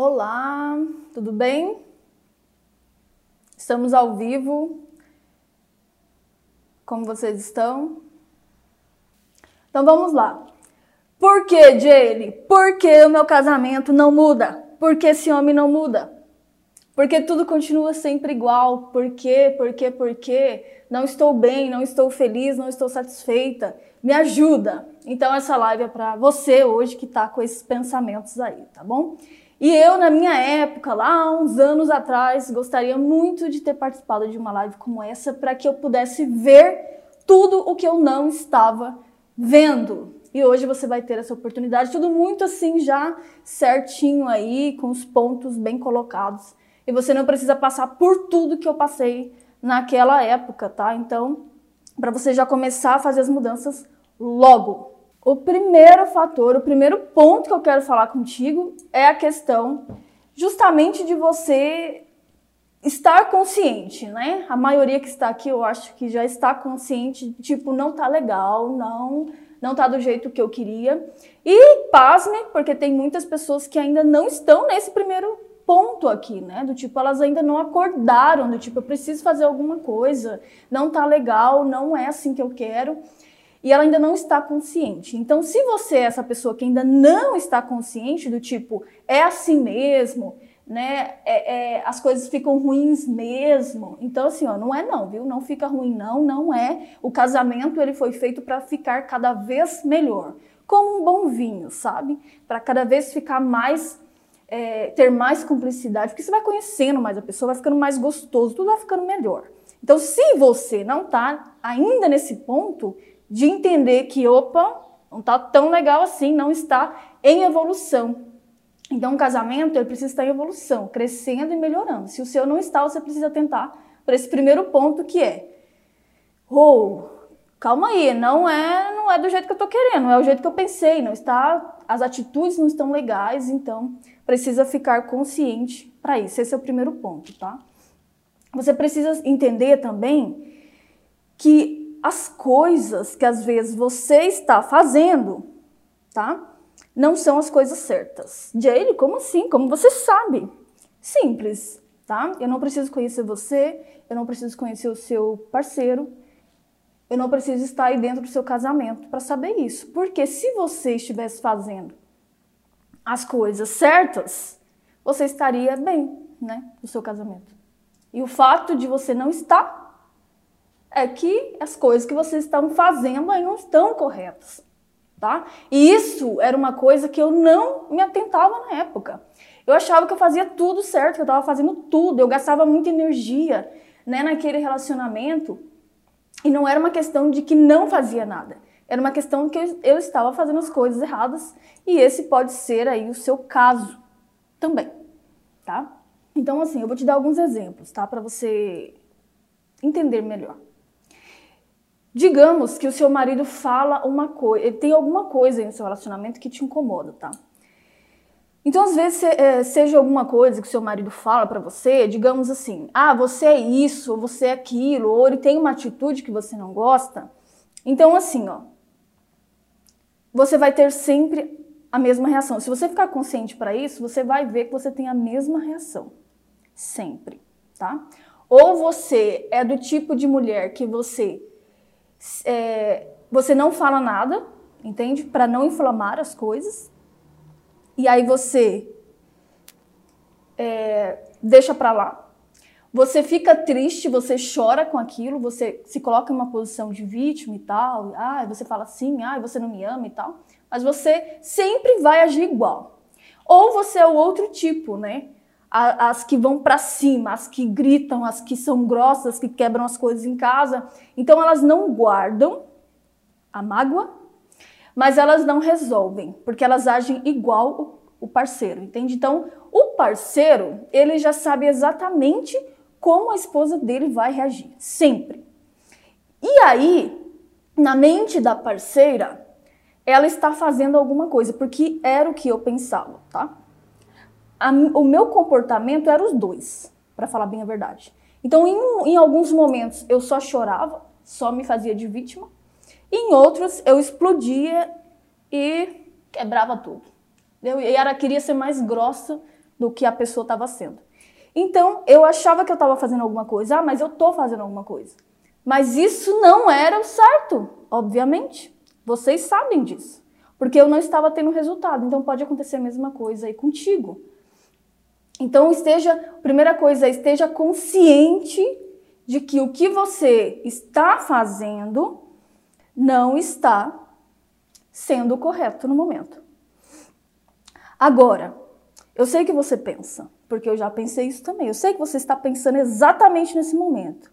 Olá, tudo bem? Estamos ao vivo. Como vocês estão? Então vamos lá. Por que, Jaylee? Por que o meu casamento não muda? Por que esse homem não muda? Porque tudo continua sempre igual. Por quê? Por quê? Por quê? Não estou bem, não estou feliz, não estou satisfeita. Me ajuda. Então essa live é para você hoje que está com esses pensamentos aí, tá bom? E eu, na minha época, lá uns anos atrás, gostaria muito de ter participado de uma live como essa para que eu pudesse ver tudo o que eu não estava vendo. E hoje você vai ter essa oportunidade, tudo muito assim já certinho aí, com os pontos bem colocados. E você não precisa passar por tudo que eu passei naquela época, tá? Então, para você já começar a fazer as mudanças logo. O primeiro fator, o primeiro ponto que eu quero falar contigo é a questão justamente de você estar consciente, né? A maioria que está aqui, eu acho que já está consciente, tipo, não tá legal, não, não tá do jeito que eu queria. E pasme, porque tem muitas pessoas que ainda não estão nesse primeiro ponto aqui, né? Do tipo, elas ainda não acordaram, do tipo, eu preciso fazer alguma coisa, não tá legal, não é assim que eu quero e ela ainda não está consciente. Então, se você é essa pessoa que ainda não está consciente, do tipo, é assim mesmo, né? É, é, as coisas ficam ruins mesmo. Então, assim, ó, não é não, viu? Não fica ruim, não, não é. O casamento ele foi feito para ficar cada vez melhor. Como um bom vinho, sabe? Para cada vez ficar mais. É, ter mais cumplicidade, porque você vai conhecendo mais a pessoa, vai ficando mais gostoso, tudo vai ficando melhor. Então, se você não está ainda nesse ponto, de entender que, opa, não está tão legal assim, não está em evolução. Então, o casamento ele precisa estar em evolução, crescendo e melhorando. Se o seu não está, você precisa tentar para esse primeiro ponto que é, oh, calma aí, não é, não é do jeito que eu estou querendo, não é o jeito que eu pensei, não está, as atitudes não estão legais, então precisa ficar consciente para isso. Esse é o primeiro ponto, tá? Você precisa entender também que as coisas que às vezes você está fazendo, tá? Não são as coisas certas. Jaylee, como assim? Como você sabe? Simples, tá? Eu não preciso conhecer você, eu não preciso conhecer o seu parceiro, eu não preciso estar aí dentro do seu casamento para saber isso. Porque se você estivesse fazendo as coisas certas, você estaria bem, né, no seu casamento. E o fato de você não estar é que as coisas que vocês estão fazendo aí não estão corretas, tá? E isso era uma coisa que eu não me atentava na época. Eu achava que eu fazia tudo certo, que eu estava fazendo tudo, eu gastava muita energia, né, naquele relacionamento. E não era uma questão de que não fazia nada. Era uma questão que eu, eu estava fazendo as coisas erradas e esse pode ser aí o seu caso também, tá? Então assim, eu vou te dar alguns exemplos, tá, para você entender melhor. Digamos que o seu marido fala uma coisa, ele tem alguma coisa no seu relacionamento que te incomoda, tá? Então, às vezes, é, seja alguma coisa que o seu marido fala para você, digamos assim, ah, você é isso, você é aquilo, ou ele tem uma atitude que você não gosta. Então, assim, ó, você vai ter sempre a mesma reação. Se você ficar consciente para isso, você vai ver que você tem a mesma reação. Sempre, tá? Ou você é do tipo de mulher que você é, você não fala nada, entende? Para não inflamar as coisas. E aí você é, deixa para lá. Você fica triste, você chora com aquilo, você se coloca em uma posição de vítima e tal. Ah, você fala assim, ah, você não me ama e tal. Mas você sempre vai agir igual. Ou você é o outro tipo, né? As que vão para cima, as que gritam, as que são grossas, as que quebram as coisas em casa. Então elas não guardam a mágoa, mas elas não resolvem, porque elas agem igual o parceiro, entende? Então, o parceiro, ele já sabe exatamente como a esposa dele vai reagir, sempre. E aí, na mente da parceira, ela está fazendo alguma coisa, porque era o que eu pensava, tá? A, o meu comportamento era os dois, para falar bem a verdade. Então, em, em alguns momentos eu só chorava, só me fazia de vítima, e em outros eu explodia e quebrava tudo. Eu, era, queria ser mais grossa do que a pessoa estava sendo. Então, eu achava que eu estava fazendo alguma coisa. Ah, mas eu estou fazendo alguma coisa. Mas isso não era o certo, obviamente. Vocês sabem disso. Porque eu não estava tendo resultado. Então, pode acontecer a mesma coisa aí contigo. Então, esteja, primeira coisa, esteja consciente de que o que você está fazendo não está sendo correto no momento. Agora, eu sei que você pensa, porque eu já pensei isso também. Eu sei que você está pensando exatamente nesse momento.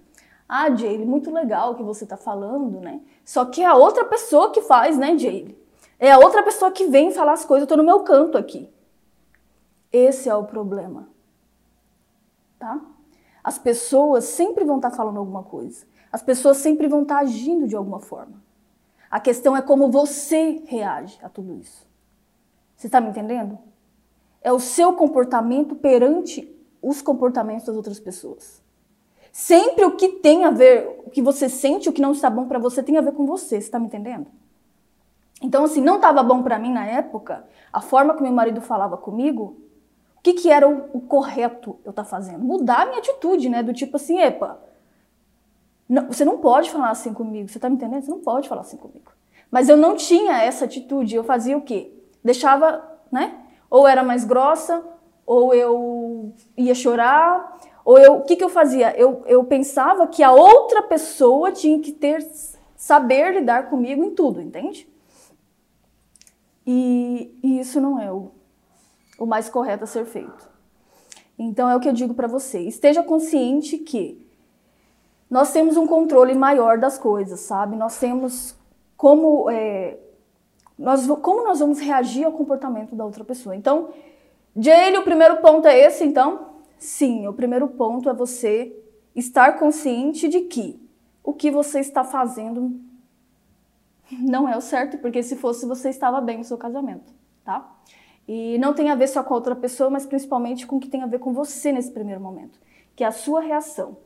Ah, Jaylee, muito legal o que você está falando, né? Só que é a outra pessoa que faz, né, Jaylee? É a outra pessoa que vem falar as coisas, eu tô no meu canto aqui. Esse é o problema. Tá? As pessoas sempre vão estar tá falando alguma coisa. As pessoas sempre vão estar tá agindo de alguma forma. A questão é como você reage a tudo isso. Você está me entendendo? É o seu comportamento perante os comportamentos das outras pessoas. Sempre o que tem a ver, o que você sente, o que não está bom para você, tem a ver com você. Você está me entendendo? Então, assim, não estava bom para mim na época, a forma que meu marido falava comigo, que, que era o, o correto eu estar tá fazendo? Mudar a minha atitude, né? Do tipo assim, epa, não, você não pode falar assim comigo, você tá me entendendo? Você não pode falar assim comigo. Mas eu não tinha essa atitude, eu fazia o quê? Deixava, né? Ou era mais grossa, ou eu ia chorar, ou eu, o que, que eu fazia? Eu, eu pensava que a outra pessoa tinha que ter, saber lidar comigo em tudo, entende? E, e isso não é o, o mais correto a ser feito. Então é o que eu digo para você. Esteja consciente que nós temos um controle maior das coisas, sabe? Nós temos como é, nós, como nós vamos reagir ao comportamento da outra pessoa. Então, Jane, o primeiro ponto é esse, então? Sim, o primeiro ponto é você estar consciente de que o que você está fazendo não é o certo, porque se fosse você estava bem no seu casamento, tá? E não tem a ver só com a outra pessoa, mas principalmente com o que tem a ver com você nesse primeiro momento, que é a sua reação.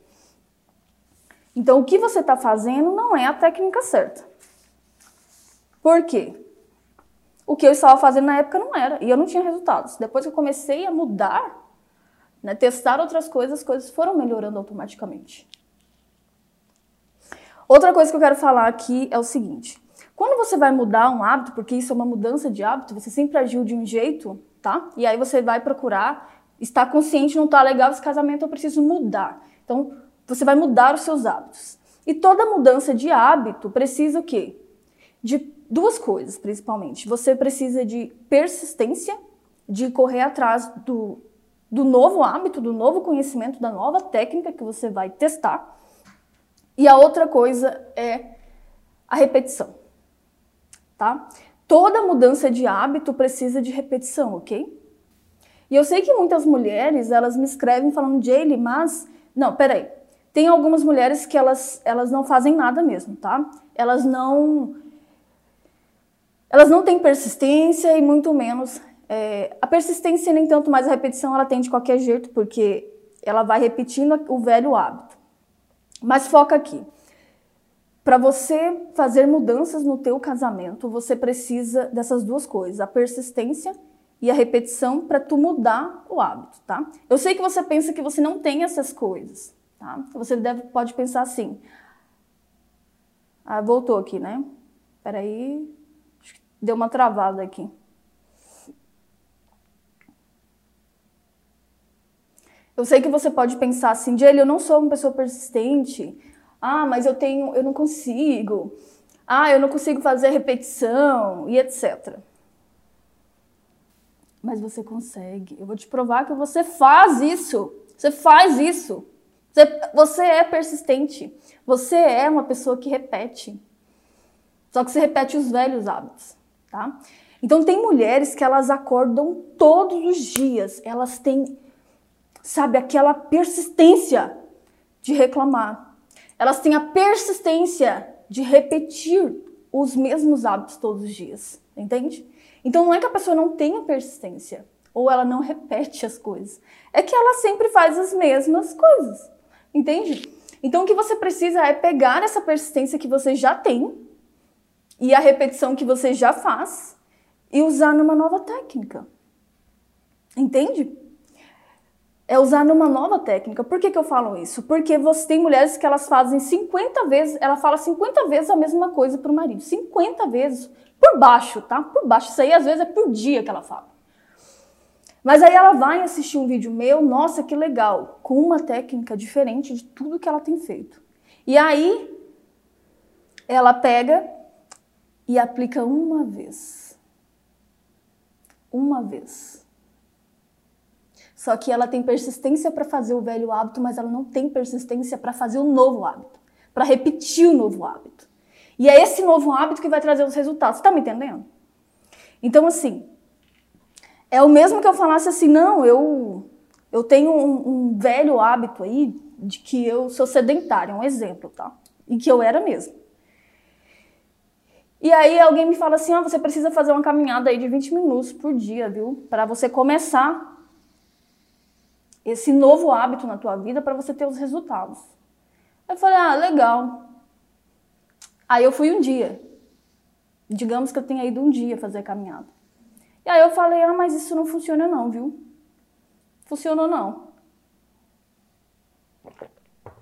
Então, o que você está fazendo não é a técnica certa. Por quê? O que eu estava fazendo na época não era, e eu não tinha resultados. Depois que eu comecei a mudar, né, testar outras coisas, as coisas foram melhorando automaticamente. Outra coisa que eu quero falar aqui é o seguinte: quando você vai mudar um hábito, porque isso é uma mudança de hábito, você sempre agiu de um jeito, tá? E aí você vai procurar estar consciente, não tá legal esse casamento, eu preciso mudar. Então, você vai mudar os seus hábitos. E toda mudança de hábito precisa o quê? De duas coisas, principalmente. Você precisa de persistência, de correr atrás do, do novo hábito, do novo conhecimento, da nova técnica que você vai testar. E a outra coisa é a repetição tá? Toda mudança de hábito precisa de repetição, ok? E eu sei que muitas mulheres, elas me escrevem falando, Jaylee, mas... Não, peraí. Tem algumas mulheres que elas, elas não fazem nada mesmo, tá? Elas não... Elas não têm persistência e muito menos... É, a persistência, nem tanto mais a repetição, ela tem de qualquer jeito, porque ela vai repetindo o velho hábito. Mas foca aqui. Para você fazer mudanças no teu casamento, você precisa dessas duas coisas, a persistência e a repetição para tu mudar o hábito, tá? Eu sei que você pensa que você não tem essas coisas, tá? Você deve, pode pensar assim. Ah, voltou aqui, né? Peraí, deu uma travada aqui. Eu sei que você pode pensar assim, Jelly, eu não sou uma pessoa persistente, ah, mas eu tenho, eu não consigo. Ah, eu não consigo fazer repetição e etc. Mas você consegue. Eu vou te provar que você faz isso. Você faz isso. Você, você é persistente. Você é uma pessoa que repete. Só que você repete os velhos hábitos, tá? Então tem mulheres que elas acordam todos os dias, elas têm, sabe, aquela persistência de reclamar, elas têm a persistência de repetir os mesmos hábitos todos os dias, entende? Então não é que a pessoa não tenha persistência ou ela não repete as coisas, é que ela sempre faz as mesmas coisas, entende? Então o que você precisa é pegar essa persistência que você já tem e a repetição que você já faz e usar numa nova técnica. Entende? É usar numa nova técnica. Por que, que eu falo isso? Porque você tem mulheres que elas fazem 50 vezes, ela fala 50 vezes a mesma coisa pro marido. 50 vezes. Por baixo, tá? Por baixo. Isso aí às vezes é por dia que ela fala. Mas aí ela vai assistir um vídeo meu, nossa, que legal, com uma técnica diferente de tudo que ela tem feito. E aí ela pega e aplica uma vez. Uma vez. Só que ela tem persistência para fazer o velho hábito, mas ela não tem persistência para fazer o novo hábito, para repetir o novo hábito. E é esse novo hábito que vai trazer os resultados. Você está me entendendo? Então, assim, é o mesmo que eu falasse assim, não, eu, eu tenho um, um velho hábito aí de que eu sou sedentária, um exemplo, tá? E que eu era mesmo. E aí alguém me fala assim, ó, oh, você precisa fazer uma caminhada aí de 20 minutos por dia, viu? Para você começar esse novo hábito na tua vida para você ter os resultados. Eu falei, ah, legal. Aí eu fui um dia. Digamos que eu tenha ido um dia fazer a caminhada. E aí eu falei, ah, mas isso não funciona não, viu? Funcionou não.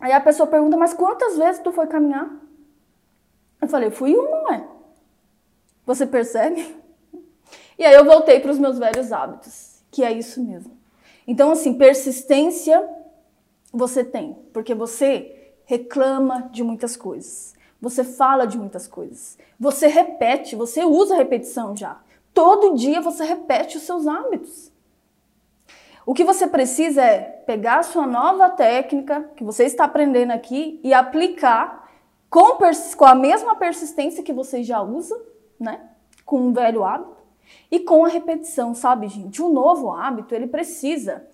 Aí a pessoa pergunta, mas quantas vezes tu foi caminhar? Eu falei, fui uma, ué. Você percebe? E aí eu voltei para os meus velhos hábitos, que é isso mesmo. Então, assim, persistência você tem, porque você reclama de muitas coisas. Você fala de muitas coisas. Você repete, você usa repetição já. Todo dia você repete os seus hábitos. O que você precisa é pegar a sua nova técnica que você está aprendendo aqui e aplicar com, com a mesma persistência que você já usa, né? Com um velho hábito e com a repetição, sabe, gente? O novo hábito, ele precisa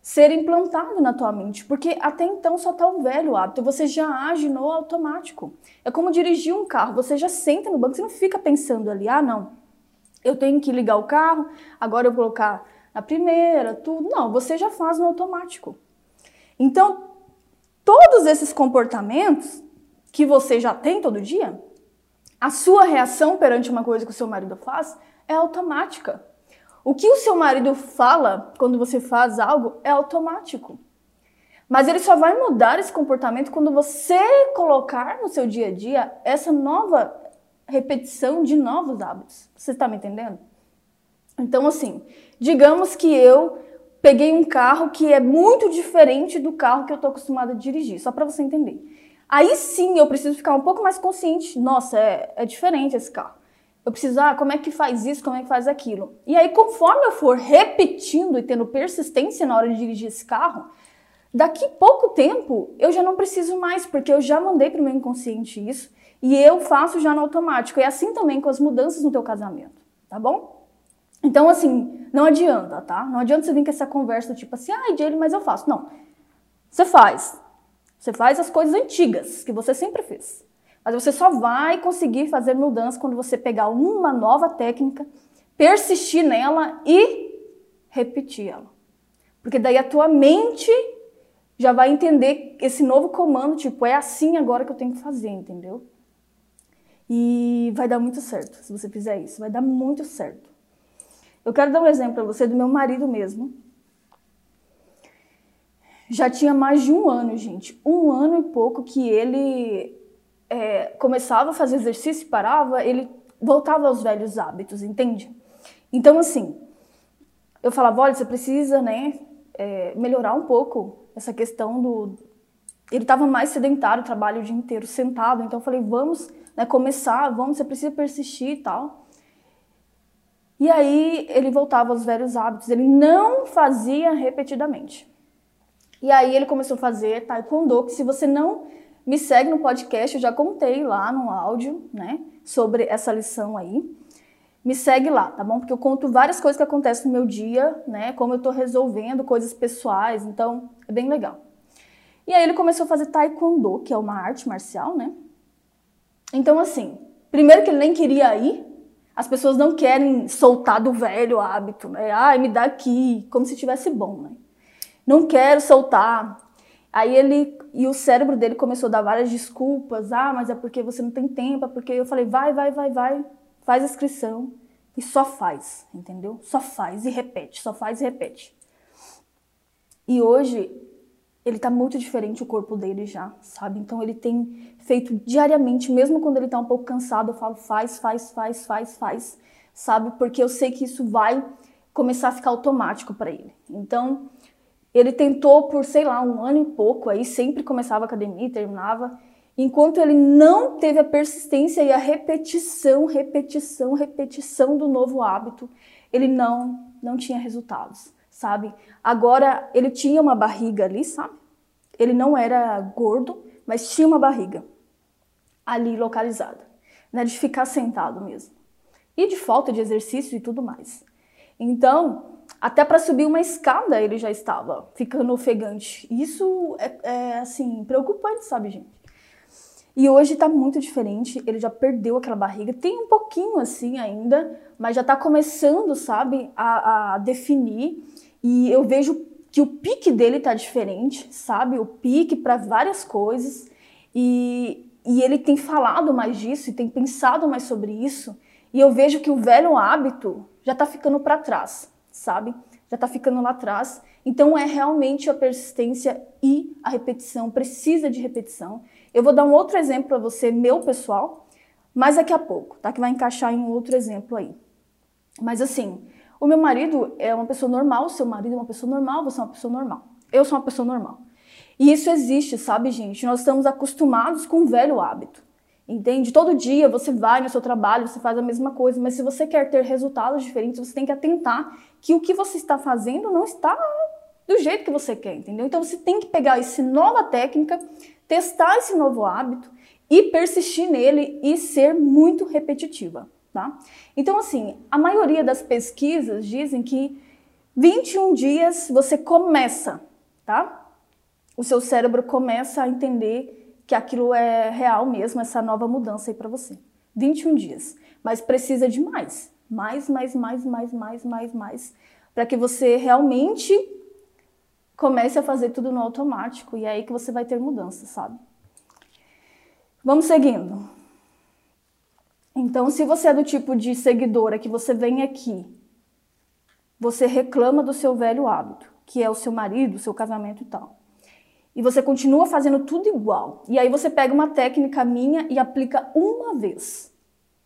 ser implantado na tua mente, porque até então só está o velho hábito, você já age no automático. É como dirigir um carro, você já senta no banco, você não fica pensando ali, ah, não, eu tenho que ligar o carro, agora eu vou colocar na primeira, tudo. Não, você já faz no automático. Então, todos esses comportamentos que você já tem todo dia, a sua reação perante uma coisa que o seu marido faz é automática. O que o seu marido fala quando você faz algo é automático. Mas ele só vai mudar esse comportamento quando você colocar no seu dia a dia essa nova repetição de novos hábitos. Você está me entendendo? Então, assim, digamos que eu peguei um carro que é muito diferente do carro que eu estou acostumada a dirigir, só para você entender. Aí sim eu preciso ficar um pouco mais consciente. Nossa, é, é diferente esse carro. Eu preciso, ah, como é que faz isso, como é que faz aquilo. E aí, conforme eu for repetindo e tendo persistência na hora de dirigir esse carro, daqui pouco tempo eu já não preciso mais, porque eu já mandei para o meu inconsciente isso e eu faço já no automático. E é assim também com as mudanças no teu casamento, tá bom? Então, assim, não adianta, tá? Não adianta você vir com essa conversa tipo assim, ai, Jane, mas eu faço. Não. Você faz. Você faz as coisas antigas que você sempre fez. Mas você só vai conseguir fazer mudança quando você pegar uma nova técnica, persistir nela e repetir ela. Porque daí a tua mente já vai entender esse novo comando, tipo, é assim agora que eu tenho que fazer, entendeu? E vai dar muito certo se você fizer isso, vai dar muito certo. Eu quero dar um exemplo para você do meu marido mesmo. Já tinha mais de um ano, gente, um ano e pouco que ele é, começava a fazer exercício e parava, ele voltava aos velhos hábitos, entende? Então, assim, eu falava, olha, você precisa, né, é, melhorar um pouco essa questão do... Ele estava mais sedentário, trabalho o dia inteiro sentado, então eu falei, vamos né, começar, vamos, você precisa persistir e tal. E aí ele voltava aos velhos hábitos, ele não fazia repetidamente. E aí ele começou a fazer taekwondo, que se você não me segue no podcast, eu já contei lá no áudio, né, sobre essa lição aí. Me segue lá, tá bom? Porque eu conto várias coisas que acontecem no meu dia, né, como eu tô resolvendo coisas pessoais, então é bem legal. E aí ele começou a fazer taekwondo, que é uma arte marcial, né? Então, assim, primeiro que ele nem queria ir, as pessoas não querem soltar do velho hábito, né? Ai, me dá aqui, como se tivesse bom, né? Não quero soltar. Aí ele e o cérebro dele começou a dar várias desculpas. Ah, mas é porque você não tem tempo, é porque eu falei, vai, vai, vai, vai, faz a inscrição e só faz, entendeu? Só faz e repete, só faz e repete. E hoje ele tá muito diferente o corpo dele já, sabe? Então ele tem feito diariamente, mesmo quando ele tá um pouco cansado, eu falo faz, faz, faz, faz, faz, sabe? Porque eu sei que isso vai começar a ficar automático para ele. Então, ele tentou por, sei lá, um ano e pouco aí, sempre começava a academia e terminava, enquanto ele não teve a persistência e a repetição, repetição, repetição do novo hábito, ele não não tinha resultados sabe? Agora ele tinha uma barriga ali, sabe? Ele não era gordo, mas tinha uma barriga ali localizada, né? De ficar sentado mesmo. E de falta de exercício e tudo mais. Então, até para subir uma escada ele já estava ficando ofegante. Isso é, é assim, preocupante, sabe, gente? E hoje está muito diferente, ele já perdeu aquela barriga, tem um pouquinho assim ainda, mas já está começando, sabe, a, a definir e eu vejo que o pique dele tá diferente, sabe? O pique para várias coisas. E, e ele tem falado mais disso e tem pensado mais sobre isso. E eu vejo que o velho hábito já tá ficando para trás, sabe? Já tá ficando lá atrás. Então é realmente a persistência e a repetição, precisa de repetição. Eu vou dar um outro exemplo para você, meu pessoal, mas daqui a pouco, tá? Que vai encaixar em um outro exemplo aí. Mas assim, o meu marido é uma pessoa normal, o seu marido é uma pessoa normal, você é uma pessoa normal. Eu sou uma pessoa normal. E isso existe, sabe, gente? Nós estamos acostumados com um velho hábito. Entende? Todo dia você vai no seu trabalho, você faz a mesma coisa, mas se você quer ter resultados diferentes, você tem que atentar que o que você está fazendo não está do jeito que você quer, entendeu? Então você tem que pegar essa nova técnica, testar esse novo hábito e persistir nele e ser muito repetitiva tá? Então, assim, a maioria das pesquisas dizem que 21 dias você começa, tá? O seu cérebro começa a entender que aquilo é real mesmo, essa nova mudança aí para você. 21 dias. Mas precisa de mais. Mais, mais, mais, mais, mais, mais, mais. Para que você realmente comece a fazer tudo no automático. E é aí que você vai ter mudança, sabe? Vamos seguindo. Então, se você é do tipo de seguidora que você vem aqui, você reclama do seu velho hábito, que é o seu marido, o seu casamento e tal. E você continua fazendo tudo igual. E aí você pega uma técnica minha e aplica uma vez.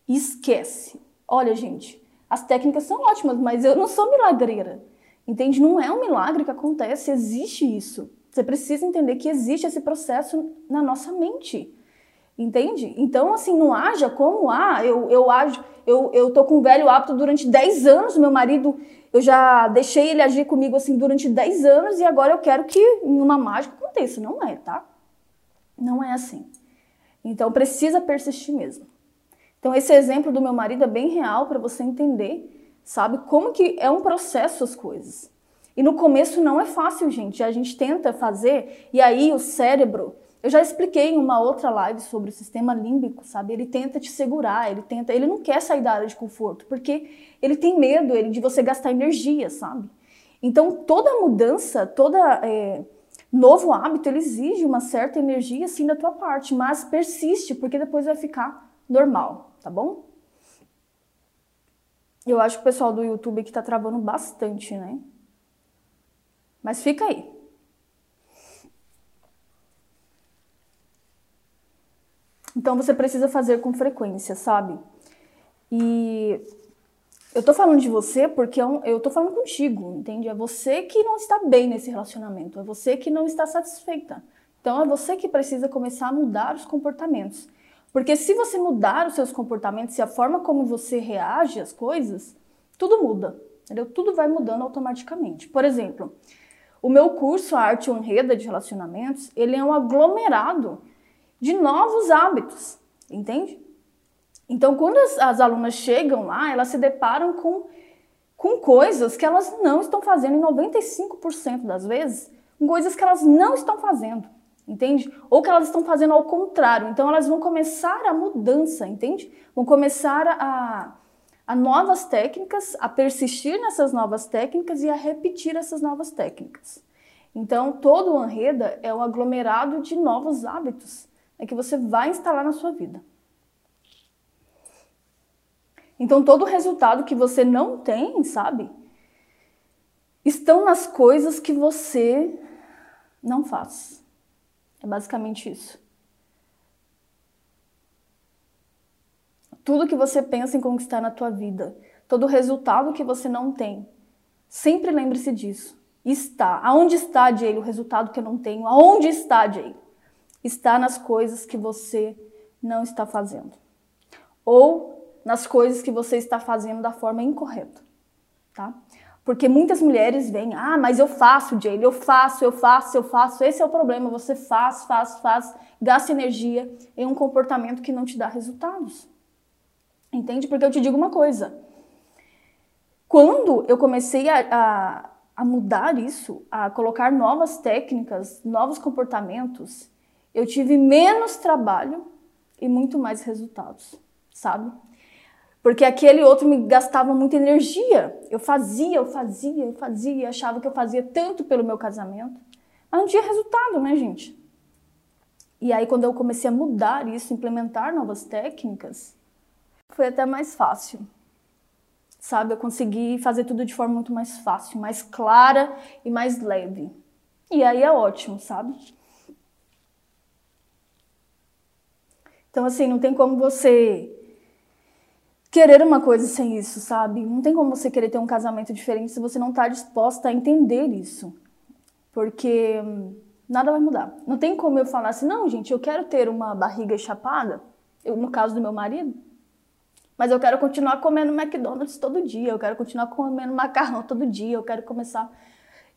E esquece. Olha, gente, as técnicas são ótimas, mas eu não sou milagreira. Entende? Não é um milagre que acontece, existe isso. Você precisa entender que existe esse processo na nossa mente. Entende? Então, assim, não haja como, ah, eu, eu ajo, eu, eu tô com um velho hábito durante 10 anos, meu marido, eu já deixei ele agir comigo assim durante 10 anos e agora eu quero que uma mágica aconteça. Não é, tá? Não é assim. Então precisa persistir mesmo. Então esse exemplo do meu marido é bem real para você entender, sabe, como que é um processo as coisas. E no começo não é fácil, gente. A gente tenta fazer e aí o cérebro eu já expliquei em uma outra live sobre o sistema límbico, sabe? Ele tenta te segurar, ele tenta, ele não quer sair da área de conforto, porque ele tem medo ele, de você gastar energia, sabe? Então toda mudança, toda é, novo hábito, ele exige uma certa energia assim da tua parte, mas persiste, porque depois vai ficar normal, tá bom? Eu acho que o pessoal do YouTube aqui tá travando bastante, né? Mas fica aí. Então você precisa fazer com frequência, sabe? E eu tô falando de você porque é eu tô falando contigo, entende? É você que não está bem nesse relacionamento, é você que não está satisfeita. Então é você que precisa começar a mudar os comportamentos. Porque se você mudar os seus comportamentos e a forma como você reage às coisas, tudo muda, entendeu? Tudo vai mudando automaticamente. Por exemplo, o meu curso A Arte Honreda de Relacionamentos, ele é um aglomerado de novos hábitos, entende? Então, quando as, as alunas chegam lá, elas se deparam com, com coisas que elas não estão fazendo, em 95% das vezes, coisas que elas não estão fazendo, entende? Ou que elas estão fazendo ao contrário. Então, elas vão começar a mudança, entende? Vão começar a, a novas técnicas, a persistir nessas novas técnicas e a repetir essas novas técnicas. Então, todo o Anreda é um aglomerado de novos hábitos é que você vai instalar na sua vida. Então, todo resultado que você não tem, sabe? estão nas coisas que você não faz. É basicamente isso. Tudo que você pensa em conquistar na tua vida, todo resultado que você não tem, sempre lembre-se disso. Está. Aonde está, Jay, o resultado que eu não tenho? Aonde está, Jay? Está nas coisas que você não está fazendo. Ou nas coisas que você está fazendo da forma incorreta, tá? Porque muitas mulheres vêm, ah, mas eu faço, Jay, eu faço, eu faço, eu faço. Esse é o problema, você faz, faz, faz, gasta energia em um comportamento que não te dá resultados. Entende? Porque eu te digo uma coisa. Quando eu comecei a, a, a mudar isso, a colocar novas técnicas, novos comportamentos, eu tive menos trabalho e muito mais resultados, sabe? Porque aquele outro me gastava muita energia. Eu fazia, eu fazia, eu fazia, achava que eu fazia tanto pelo meu casamento, mas não tinha resultado, né, gente? E aí, quando eu comecei a mudar isso, implementar novas técnicas, foi até mais fácil. Sabe, eu consegui fazer tudo de forma muito mais fácil, mais clara e mais leve. E aí é ótimo, sabe? Então, assim, não tem como você querer uma coisa sem isso, sabe? Não tem como você querer ter um casamento diferente se você não está disposta a entender isso. Porque hum, nada vai mudar. Não tem como eu falar assim, não, gente, eu quero ter uma barriga chapada, eu, no caso do meu marido, mas eu quero continuar comendo McDonald's todo dia, eu quero continuar comendo macarrão todo dia, eu quero começar.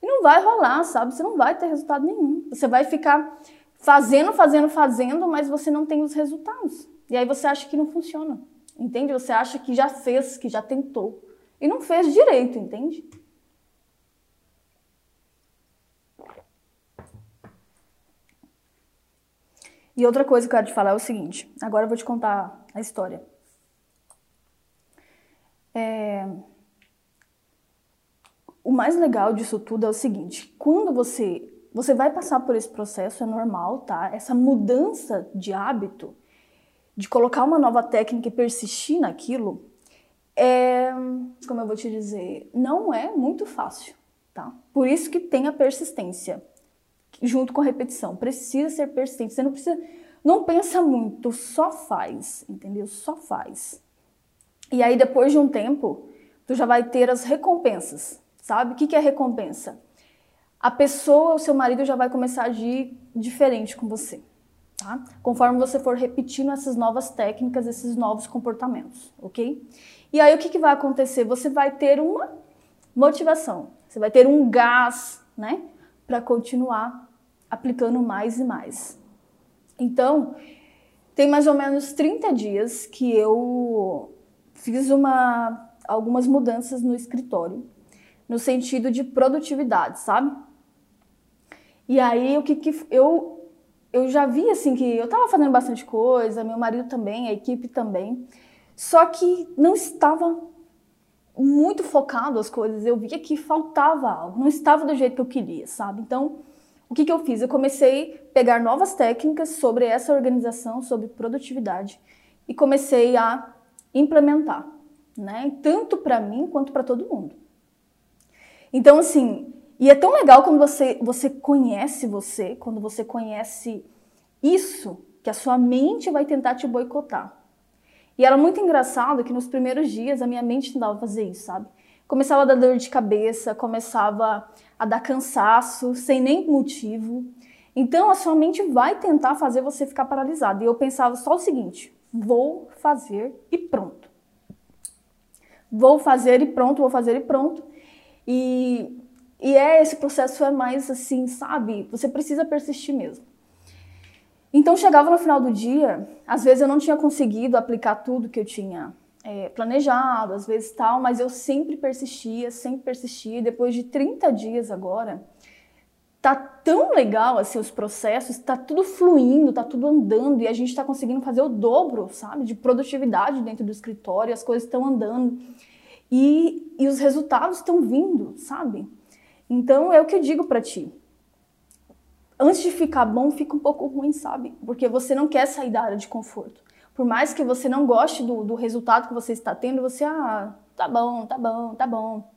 E não vai rolar, sabe? Você não vai ter resultado nenhum. Você vai ficar fazendo, fazendo, fazendo, mas você não tem os resultados. E aí você acha que não funciona. Entende? Você acha que já fez, que já tentou. E não fez direito, entende? E outra coisa que eu quero te falar é o seguinte: agora eu vou te contar a história. É... O mais legal disso tudo é o seguinte: quando você você vai passar por esse processo, é normal, tá? Essa mudança de hábito, de colocar uma nova técnica e persistir naquilo, é, como eu vou te dizer, não é muito fácil, tá? Por isso que tem a persistência, junto com a repetição. Precisa ser persistente. Você não precisa, não pensa muito, só faz, entendeu? Só faz. E aí, depois de um tempo, tu já vai ter as recompensas, sabe? O que é recompensa? a pessoa, o seu marido já vai começar a agir diferente com você, tá? Conforme você for repetindo essas novas técnicas, esses novos comportamentos, ok? E aí o que, que vai acontecer? Você vai ter uma motivação, você vai ter um gás, né? Para continuar aplicando mais e mais. Então, tem mais ou menos 30 dias que eu fiz uma, algumas mudanças no escritório, no sentido de produtividade, sabe? E aí o que, que eu eu já vi assim que eu estava fazendo bastante coisa, meu marido também, a equipe também, só que não estava muito focado as coisas. Eu via que faltava algo, não estava do jeito que eu queria, sabe? Então, o que, que eu fiz? Eu comecei a pegar novas técnicas sobre essa organização, sobre produtividade e comecei a implementar, né? Tanto para mim quanto para todo mundo. Então, assim, e é tão legal quando você, você conhece você, quando você conhece isso, que a sua mente vai tentar te boicotar. E era muito engraçado que nos primeiros dias a minha mente tentava fazer isso, sabe? Começava a dar dor de cabeça, começava a dar cansaço, sem nem motivo. Então a sua mente vai tentar fazer você ficar paralisado. E eu pensava só o seguinte: vou fazer e pronto. Vou fazer e pronto, vou fazer e pronto. E e é esse processo é mais assim, sabe? Você precisa persistir mesmo. Então chegava no final do dia, às vezes eu não tinha conseguido aplicar tudo que eu tinha é, planejado, às vezes tal, mas eu sempre persistia, sempre persistia. Depois de 30 dias agora, tá tão legal assim os processos, tá tudo fluindo, tá tudo andando e a gente está conseguindo fazer o dobro, sabe, de produtividade dentro do escritório, as coisas estão andando e, e os resultados estão vindo, sabe? Então é o que eu digo para ti. Antes de ficar bom, fica um pouco ruim, sabe? Porque você não quer sair da área de conforto. Por mais que você não goste do, do resultado que você está tendo, você, ah, tá bom, tá bom, tá bom.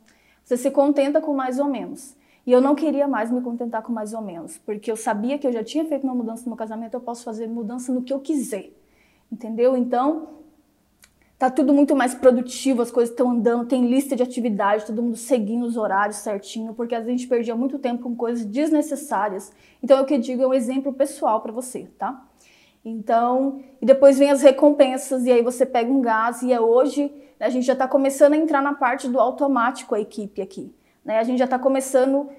Você se contenta com mais ou menos. E eu não queria mais me contentar com mais ou menos, porque eu sabia que eu já tinha feito uma mudança no meu casamento, eu posso fazer mudança no que eu quiser. Entendeu? Então, tá tudo muito mais produtivo, as coisas estão andando, tem lista de atividades, todo mundo seguindo os horários certinho, porque a gente perdia muito tempo com coisas desnecessárias. Então, o que eu digo é um exemplo pessoal para você, tá? Então, e depois vem as recompensas, e aí você pega um gás, e é hoje né, a gente já está começando a entrar na parte do automático, a equipe aqui. Né? A gente já está começando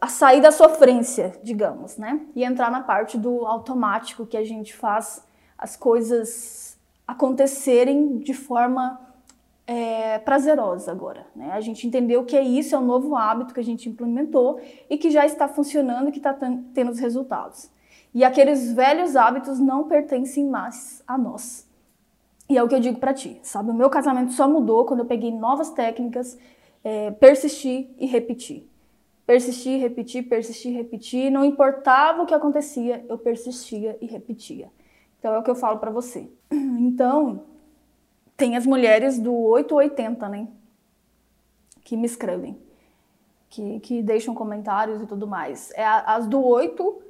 a sair da sofrência, digamos, né? E entrar na parte do automático, que a gente faz as coisas acontecerem de forma é, prazerosa agora. Né? A gente entendeu que é isso, é um novo hábito que a gente implementou e que já está funcionando que está tendo os resultados. E aqueles velhos hábitos não pertencem mais a nós. E é o que eu digo para ti, sabe? O meu casamento só mudou quando eu peguei novas técnicas, é, persistir e repetir. Persistir, repetir, persistir, repetir. Não importava o que acontecia, eu persistia e repetia. Então é o que eu falo para você. Então, tem as mulheres do 8 ou 80, né? Que me escrevem, que, que deixam comentários e tudo mais. É as do 8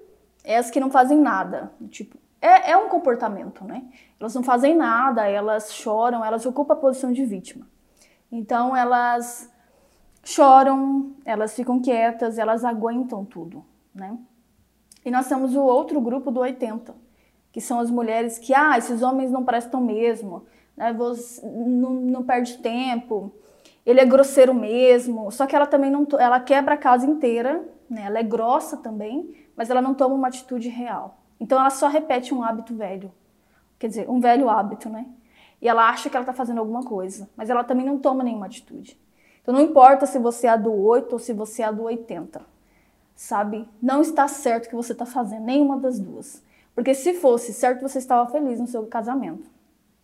é as que não fazem nada. Tipo, é, é um comportamento, né? Elas não fazem nada, elas choram, elas ocupam a posição de vítima. Então elas choram, elas ficam quietas, elas aguentam tudo, né? E nós temos o outro grupo do 80, que são as mulheres que, ah, esses homens não prestam mesmo, né? Você não, não perde tempo, ele é grosseiro mesmo, só que ela também não, ela quebra a casa inteira, né? Ela é grossa também, mas ela não toma uma atitude real. Então ela só repete um hábito velho, quer dizer, um velho hábito, né? E ela acha que ela está fazendo alguma coisa, mas ela também não toma nenhuma atitude. Então não importa se você é a do 8 ou se você é a do 80, sabe? Não está certo o que você está fazendo, nenhuma das duas. Porque se fosse certo, você estava feliz no seu casamento,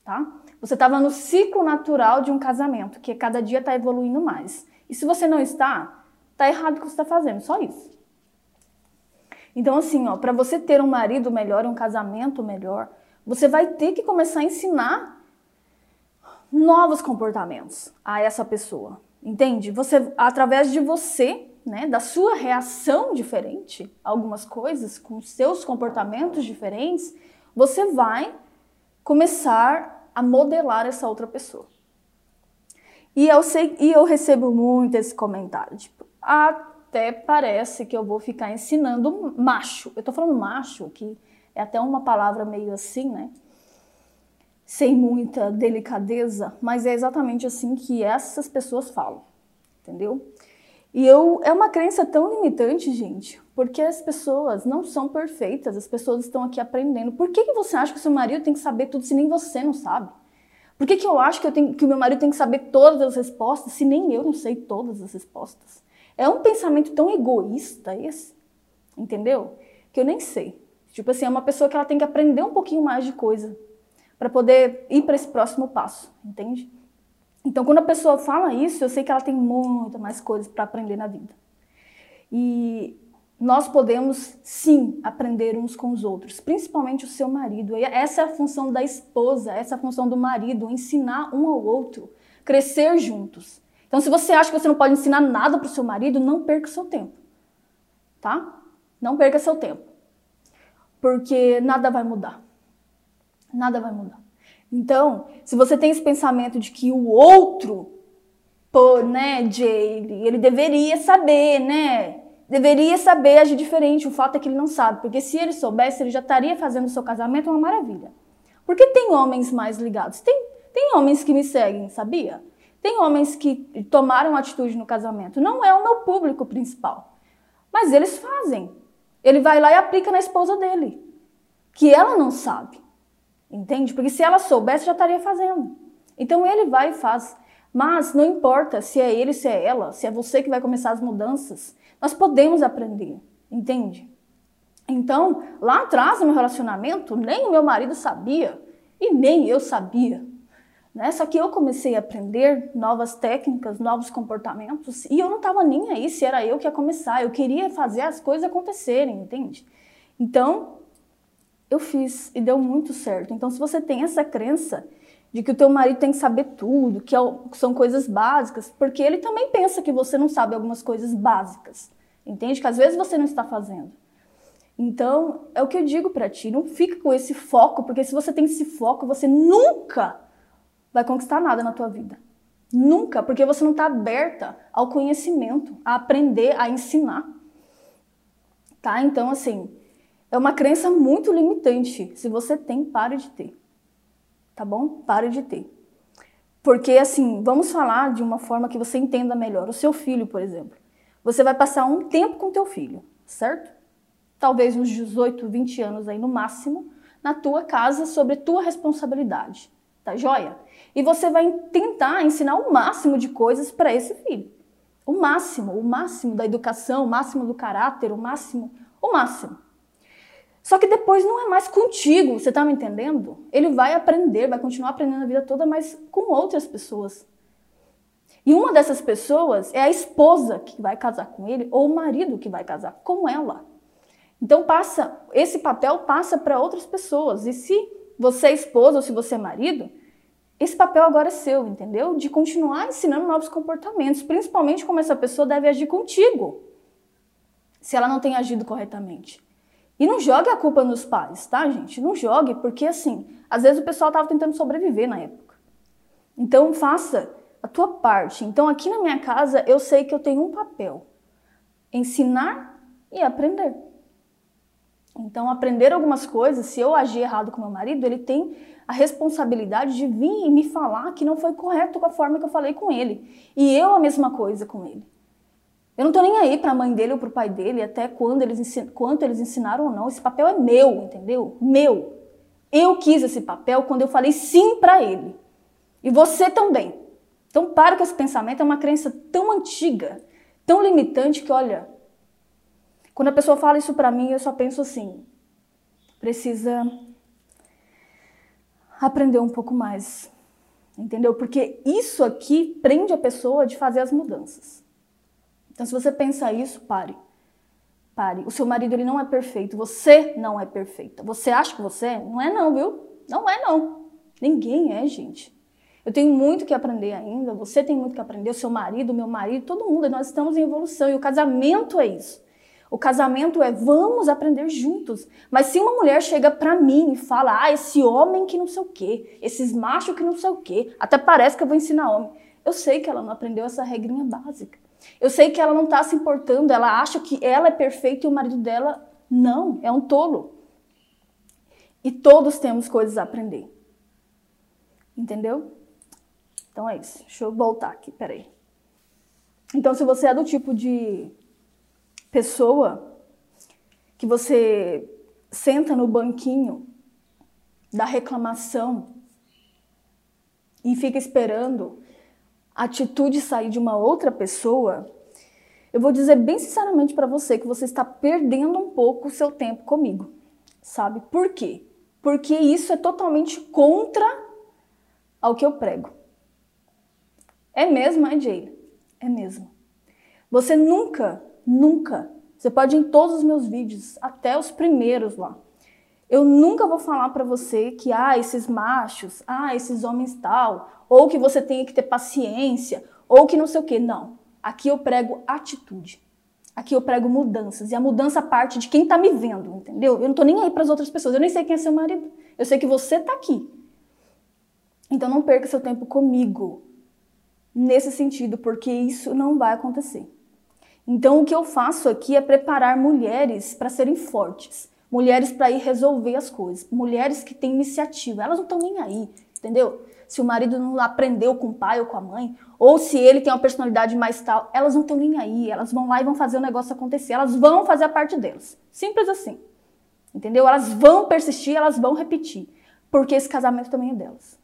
tá? Você estava no ciclo natural de um casamento, que cada dia está evoluindo mais. E se você não está, tá errado o que você está fazendo, só isso. Então, assim, ó, para você ter um marido melhor, um casamento melhor, você vai ter que começar a ensinar novos comportamentos a essa pessoa. Entende? Você, através de você, né, da sua reação diferente a algumas coisas, com seus comportamentos diferentes, você vai começar a modelar essa outra pessoa. E eu sei, e eu recebo muito esse comentário, tipo, até parece que eu vou ficar ensinando macho. Eu tô falando macho, que é até uma palavra meio assim, né? sem muita delicadeza, mas é exatamente assim que essas pessoas falam, entendeu? E eu é uma crença tão limitante, gente, porque as pessoas não são perfeitas, as pessoas estão aqui aprendendo. Por que, que você acha que o seu marido tem que saber tudo se nem você não sabe? Por que, que eu acho que, eu tenho, que o meu marido tem que saber todas as respostas se nem eu não sei todas as respostas? É um pensamento tão egoísta esse, entendeu? Que eu nem sei. Tipo assim, é uma pessoa que ela tem que aprender um pouquinho mais de coisa para poder ir para esse próximo passo, entende? Então, quando a pessoa fala isso, eu sei que ela tem muito mais coisas para aprender na vida. E nós podemos sim aprender uns com os outros, principalmente o seu marido. Essa é a função da esposa, essa é a função do marido, ensinar um ao outro, crescer juntos. Então, se você acha que você não pode ensinar nada para o seu marido, não perca seu tempo, tá? Não perca seu tempo, porque nada vai mudar nada vai mudar. Então, se você tem esse pensamento de que o outro, pô, né, Jay, ele deveria saber, né? Deveria saber agir diferente. O fato é que ele não sabe, porque se ele soubesse, ele já estaria fazendo o seu casamento uma maravilha. Porque tem homens mais ligados. Tem, tem homens que me seguem, sabia? Tem homens que tomaram atitude no casamento. Não é o meu público principal. Mas eles fazem. Ele vai lá e aplica na esposa dele. Que ela não sabe. Entende? Porque se ela soubesse, já estaria fazendo. Então ele vai e faz. Mas não importa se é ele, se é ela, se é você que vai começar as mudanças, nós podemos aprender, entende? Então, lá atrás no meu relacionamento, nem o meu marido sabia e nem eu sabia. Né? Só que eu comecei a aprender novas técnicas, novos comportamentos e eu não estava nem aí se era eu que ia começar. Eu queria fazer as coisas acontecerem, entende? Então, eu fiz e deu muito certo. Então, se você tem essa crença, de que o teu marido tem que saber tudo, que é são coisas básicas, porque ele também pensa que você não sabe algumas coisas básicas. Entende? Que às vezes você não está fazendo. Então, é o que eu digo para ti, não fica com esse foco, porque se você tem esse foco, você nunca vai conquistar nada na tua vida. Nunca, porque você não está aberta ao conhecimento, a aprender, a ensinar. Tá? Então, assim, é uma crença muito limitante. Se você tem, pare de ter tá bom? Pare de ter. Porque, assim, vamos falar de uma forma que você entenda melhor. O seu filho, por exemplo. Você vai passar um tempo com teu filho, certo? Talvez uns 18, 20 anos aí no máximo, na tua casa, sobre tua responsabilidade, tá joia? E você vai tentar ensinar o máximo de coisas para esse filho. O máximo, o máximo da educação, o máximo do caráter, o máximo, o máximo. Só que depois não é mais contigo, você tá me entendendo? Ele vai aprender, vai continuar aprendendo a vida toda, mas com outras pessoas. E uma dessas pessoas é a esposa que vai casar com ele ou o marido que vai casar com ela. Então passa, esse papel passa para outras pessoas. E se você é esposa ou se você é marido, esse papel agora é seu, entendeu? De continuar ensinando novos comportamentos, principalmente como essa pessoa deve agir contigo, se ela não tem agido corretamente. E não jogue a culpa nos pais, tá, gente? Não jogue, porque assim, às vezes o pessoal estava tentando sobreviver na época. Então faça a tua parte. Então aqui na minha casa eu sei que eu tenho um papel: ensinar e aprender. Então aprender algumas coisas, se eu agir errado com meu marido, ele tem a responsabilidade de vir e me falar que não foi correto com a forma que eu falei com ele. E eu a mesma coisa com ele. Eu não tô nem aí para a mãe dele ou para o pai dele, até quando eles ensin... quanto eles ensinaram ou não. Esse papel é meu, entendeu? Meu. Eu quis esse papel quando eu falei sim para ele. E você também. Então, para com esse pensamento, é uma crença tão antiga, tão limitante que, olha, quando a pessoa fala isso para mim, eu só penso assim: precisa aprender um pouco mais. Entendeu? Porque isso aqui prende a pessoa de fazer as mudanças. Então, se você pensa isso, pare. Pare. O seu marido ele não é perfeito. Você não é perfeita. Você acha que você é? Não é não, viu? Não é não. Ninguém é, gente. Eu tenho muito que aprender ainda. Você tem muito que aprender. O seu marido, meu marido, todo mundo. Nós estamos em evolução. E o casamento é isso. O casamento é vamos aprender juntos. Mas se uma mulher chega para mim e fala, ah, esse homem que não sei o quê, esses machos que não sei o quê, até parece que eu vou ensinar homem. Eu sei que ela não aprendeu essa regrinha básica. Eu sei que ela não está se importando, ela acha que ela é perfeita e o marido dela não, é um tolo. E todos temos coisas a aprender. Entendeu? Então é isso. Deixa eu voltar aqui, peraí. Então, se você é do tipo de pessoa que você senta no banquinho da reclamação e fica esperando atitude sair de uma outra pessoa, eu vou dizer bem sinceramente para você que você está perdendo um pouco o seu tempo comigo. Sabe por quê? Porque isso é totalmente contra ao que eu prego. É mesmo, é, Jay? É mesmo. Você nunca, nunca, você pode ir em todos os meus vídeos, até os primeiros lá. Eu nunca vou falar para você que, ah, esses machos, ah, esses homens tal, ou que você tenha que ter paciência, ou que não sei o quê. Não. Aqui eu prego atitude. Aqui eu prego mudanças. E a mudança parte de quem está me vendo, entendeu? Eu não estou nem aí para as outras pessoas. Eu nem sei quem é seu marido. Eu sei que você está aqui. Então não perca seu tempo comigo nesse sentido, porque isso não vai acontecer. Então o que eu faço aqui é preparar mulheres para serem fortes, mulheres para ir resolver as coisas, mulheres que têm iniciativa. Elas não estão nem aí, entendeu? se o marido não aprendeu com o pai ou com a mãe, ou se ele tem uma personalidade mais tal, elas não estão nem aí, elas vão lá e vão fazer o negócio acontecer, elas vão fazer a parte delas. Simples assim. Entendeu? Elas vão persistir, elas vão repetir, porque esse casamento também é delas.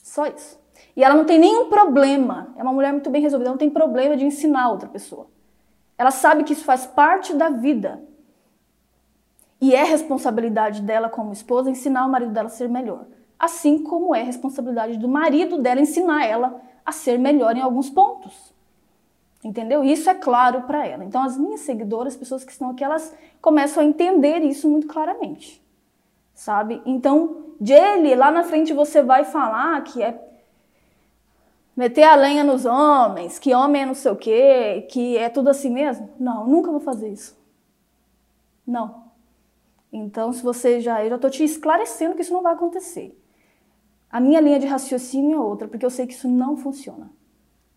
Só isso. E ela não tem nenhum problema, é uma mulher muito bem resolvida, não tem problema de ensinar outra pessoa. Ela sabe que isso faz parte da vida. E é responsabilidade dela como esposa ensinar o marido dela a ser melhor assim como é responsabilidade do marido dela ensinar ela a ser melhor em alguns pontos. Entendeu? Isso é claro para ela. Então, as minhas seguidoras, pessoas que estão aqui, elas começam a entender isso muito claramente. sabe? Então, Jaylee, lá na frente você vai falar que é meter a lenha nos homens, que homem é não sei o quê, que é tudo assim mesmo? Não, nunca vou fazer isso. Não. Então, se você já. Eu já estou te esclarecendo que isso não vai acontecer. A minha linha de raciocínio é outra, porque eu sei que isso não funciona.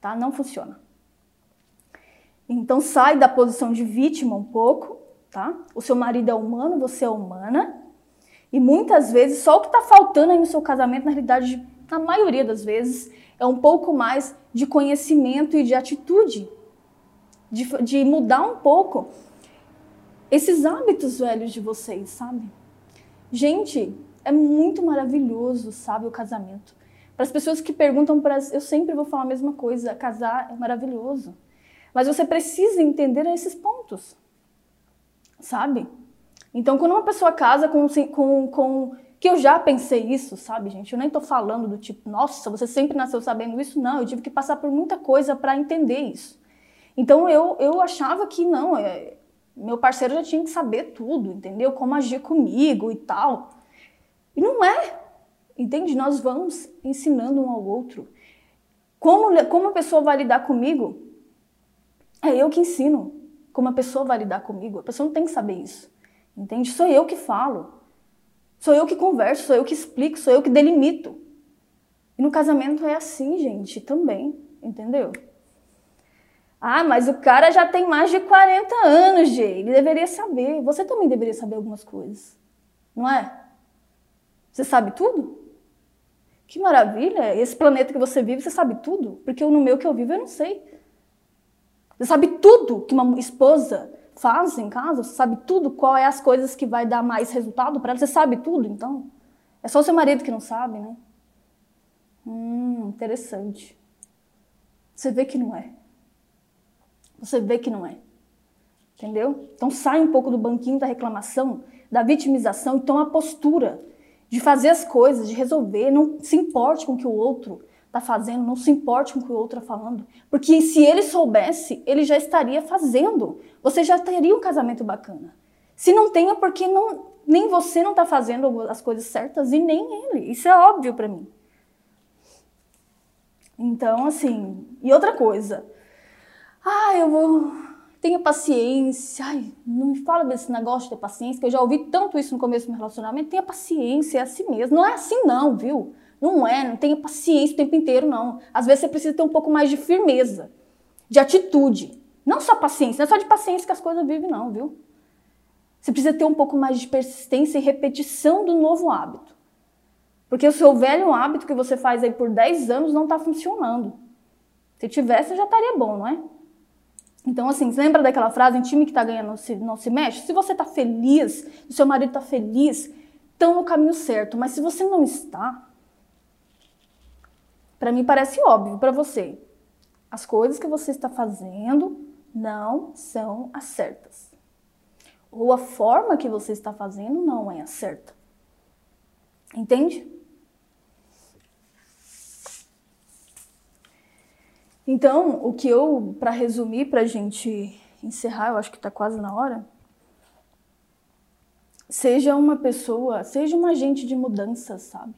Tá? Não funciona. Então, sai da posição de vítima um pouco, tá? O seu marido é humano, você é humana. E muitas vezes, só o que está faltando aí no seu casamento, na realidade, na maioria das vezes, é um pouco mais de conhecimento e de atitude. De, de mudar um pouco esses hábitos velhos de vocês, sabe? Gente, é muito maravilhoso, sabe, o casamento. Para as pessoas que perguntam para eu sempre vou falar a mesma coisa, casar é maravilhoso. Mas você precisa entender esses pontos. Sabe? Então, quando uma pessoa casa com, com, com que eu já pensei isso, sabe, gente? Eu nem tô falando do tipo, nossa, você sempre nasceu sabendo isso. Não, eu tive que passar por muita coisa para entender isso. Então, eu, eu achava que não, é, meu parceiro já tinha que saber tudo, entendeu? Como agir comigo e tal. E não é, entende? Nós vamos ensinando um ao outro. Como, como a pessoa vai lidar comigo, é eu que ensino. Como a pessoa vai lidar comigo, a pessoa não tem que saber isso, entende? Sou eu que falo. Sou eu que converso, sou eu que explico, sou eu que delimito. E no casamento é assim, gente, também, entendeu? Ah, mas o cara já tem mais de 40 anos, Jay. Ele deveria saber. Você também deveria saber algumas coisas. Não é? Você sabe tudo? Que maravilha! Esse planeta que você vive, você sabe tudo? Porque no meu que eu vivo, eu não sei. Você sabe tudo que uma esposa faz em casa? Você sabe tudo qual é as coisas que vai dar mais resultado para ela? Você sabe tudo, então? É só o seu marido que não sabe, né? Hum, interessante. Você vê que não é. Você vê que não é. Entendeu? Então sai um pouco do banquinho da reclamação, da vitimização e toma a postura de fazer as coisas, de resolver. Não se importe com o que o outro está fazendo, não se importe com o que o outro está falando. Porque se ele soubesse, ele já estaria fazendo. Você já teria um casamento bacana. Se não tem, é porque não, nem você não está fazendo as coisas certas e nem ele. Isso é óbvio para mim. Então, assim. E outra coisa. Ah, eu vou. Tenha paciência. Ai, não me fala desse negócio de ter paciência, que eu já ouvi tanto isso no começo do meu relacionamento. Tenha paciência, é assim mesmo. Não é assim, não, viu? Não é, não tenha paciência o tempo inteiro, não. Às vezes você precisa ter um pouco mais de firmeza, de atitude. Não só paciência, não é só de paciência que as coisas vivem, não, viu? Você precisa ter um pouco mais de persistência e repetição do novo hábito. Porque o seu velho hábito que você faz aí por 10 anos não está funcionando. Se tivesse, já estaria bom, não é? Então, assim, lembra daquela frase, em time que está ganhando não se, não se mexe? Se você está feliz, se seu marido está feliz, estão no caminho certo. Mas se você não está, para mim parece óbvio para você. As coisas que você está fazendo não são as certas. Ou a forma que você está fazendo não é a certa. Entende? Então, o que eu, para resumir, para a gente encerrar, eu acho que está quase na hora. Seja uma pessoa, seja um agente de mudança, sabe?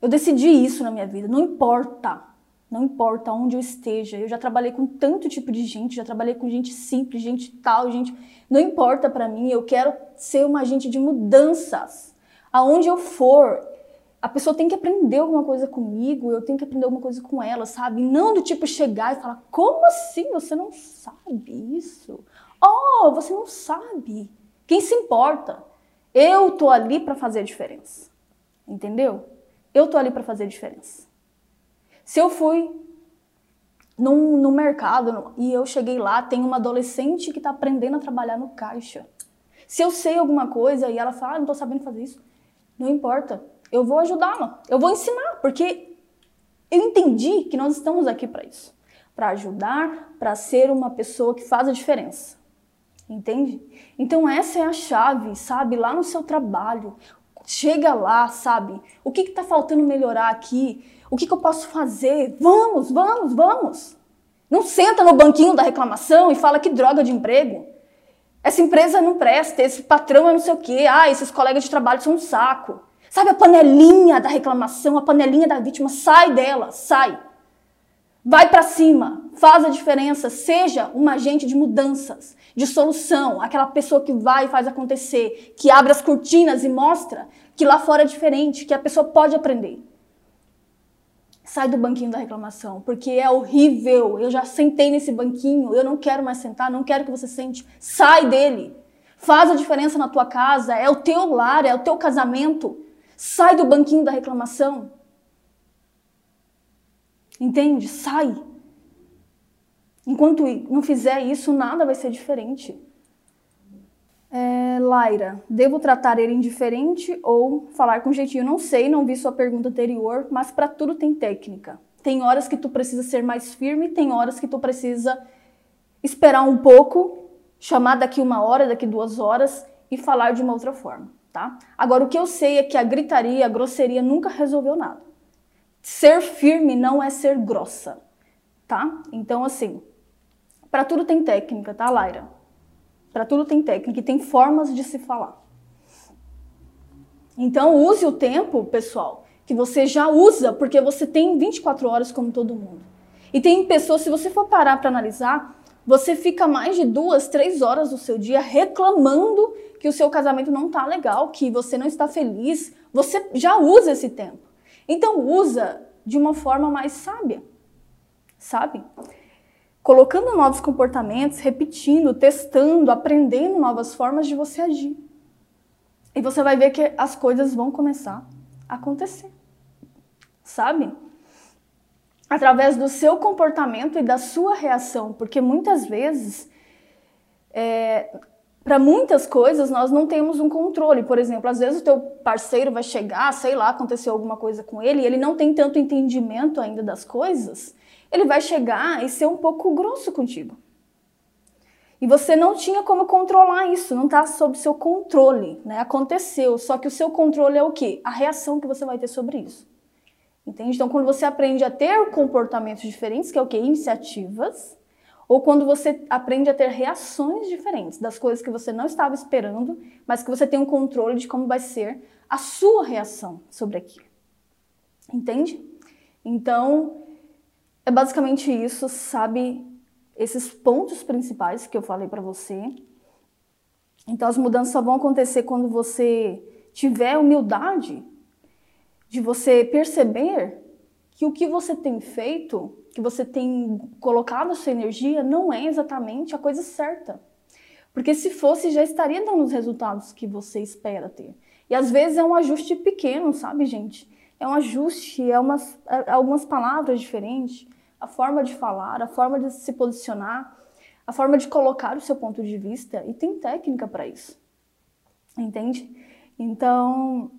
Eu decidi isso na minha vida, não importa, não importa onde eu esteja. Eu já trabalhei com tanto tipo de gente, já trabalhei com gente simples, gente tal, gente. Não importa para mim, eu quero ser uma agente de mudanças. Aonde eu for, a pessoa tem que aprender alguma coisa comigo, eu tenho que aprender alguma coisa com ela, sabe? Não do tipo chegar e falar: como assim você não sabe isso? Oh, você não sabe. Quem se importa? Eu tô ali para fazer a diferença. Entendeu? Eu tô ali para fazer a diferença. Se eu fui num, no mercado e eu cheguei lá, tem uma adolescente que está aprendendo a trabalhar no caixa. Se eu sei alguma coisa e ela fala, ah, não tô sabendo fazer isso, não importa eu vou ajudá-la, eu vou ensinar, porque eu entendi que nós estamos aqui para isso, para ajudar, para ser uma pessoa que faz a diferença. Entende? Então essa é a chave, sabe? Lá no seu trabalho, chega lá, sabe? O que está faltando melhorar aqui? O que, que eu posso fazer? Vamos, vamos, vamos! Não senta no banquinho da reclamação e fala que droga de emprego. Essa empresa não presta, esse patrão é não sei o quê, ah, esses colegas de trabalho são um saco. Sabe a panelinha da reclamação, a panelinha da vítima, sai dela, sai. Vai para cima, faz a diferença, seja um agente de mudanças, de solução, aquela pessoa que vai e faz acontecer, que abre as cortinas e mostra que lá fora é diferente, que a pessoa pode aprender. Sai do banquinho da reclamação, porque é horrível. Eu já sentei nesse banquinho, eu não quero mais sentar, não quero que você sente. Sai dele. Faz a diferença na tua casa, é o teu lar, é o teu casamento. Sai do banquinho da reclamação. Entende? Sai. Enquanto não fizer isso, nada vai ser diferente. É, Laira, devo tratar ele indiferente ou falar com jeitinho? Não sei, não vi sua pergunta anterior, mas para tudo tem técnica. Tem horas que tu precisa ser mais firme, tem horas que tu precisa esperar um pouco, chamar daqui uma hora, daqui duas horas e falar de uma outra forma, tá? Agora o que eu sei é que a gritaria, a grosseria nunca resolveu nada. Ser firme não é ser grossa, tá? Então assim, para tudo tem técnica, tá, Laira? Para tudo tem técnica e tem formas de se falar. Então use o tempo, pessoal, que você já usa, porque você tem 24 horas como todo mundo. E tem pessoas, se você for parar para analisar, você fica mais de duas, três horas do seu dia reclamando que o seu casamento não está legal, que você não está feliz. Você já usa esse tempo. Então usa de uma forma mais sábia, sabe? colocando novos comportamentos, repetindo, testando, aprendendo novas formas de você agir. E você vai ver que as coisas vão começar a acontecer. Sabe? Através do seu comportamento e da sua reação, porque muitas vezes, é, para muitas coisas, nós não temos um controle. Por exemplo, às vezes o teu parceiro vai chegar, sei lá, aconteceu alguma coisa com ele, e ele não tem tanto entendimento ainda das coisas, ele vai chegar e ser um pouco grosso contigo. E você não tinha como controlar isso, não está sob seu controle, né? Aconteceu, só que o seu controle é o quê? A reação que você vai ter sobre isso. Entende? Então, quando você aprende a ter comportamentos diferentes, que é o quê? Iniciativas, ou quando você aprende a ter reações diferentes das coisas que você não estava esperando, mas que você tem um controle de como vai ser a sua reação sobre aquilo. Entende? Então, é basicamente isso, sabe? Esses pontos principais que eu falei para você. Então as mudanças só vão acontecer quando você tiver humildade de você perceber que o que você tem feito, que você tem colocado a sua energia, não é exatamente a coisa certa. Porque se fosse, já estaria dando os resultados que você espera ter. E às vezes é um ajuste pequeno, sabe, gente? É um ajuste, é umas, é algumas palavras diferentes, a forma de falar, a forma de se posicionar, a forma de colocar o seu ponto de vista e tem técnica para isso. Entende? Então,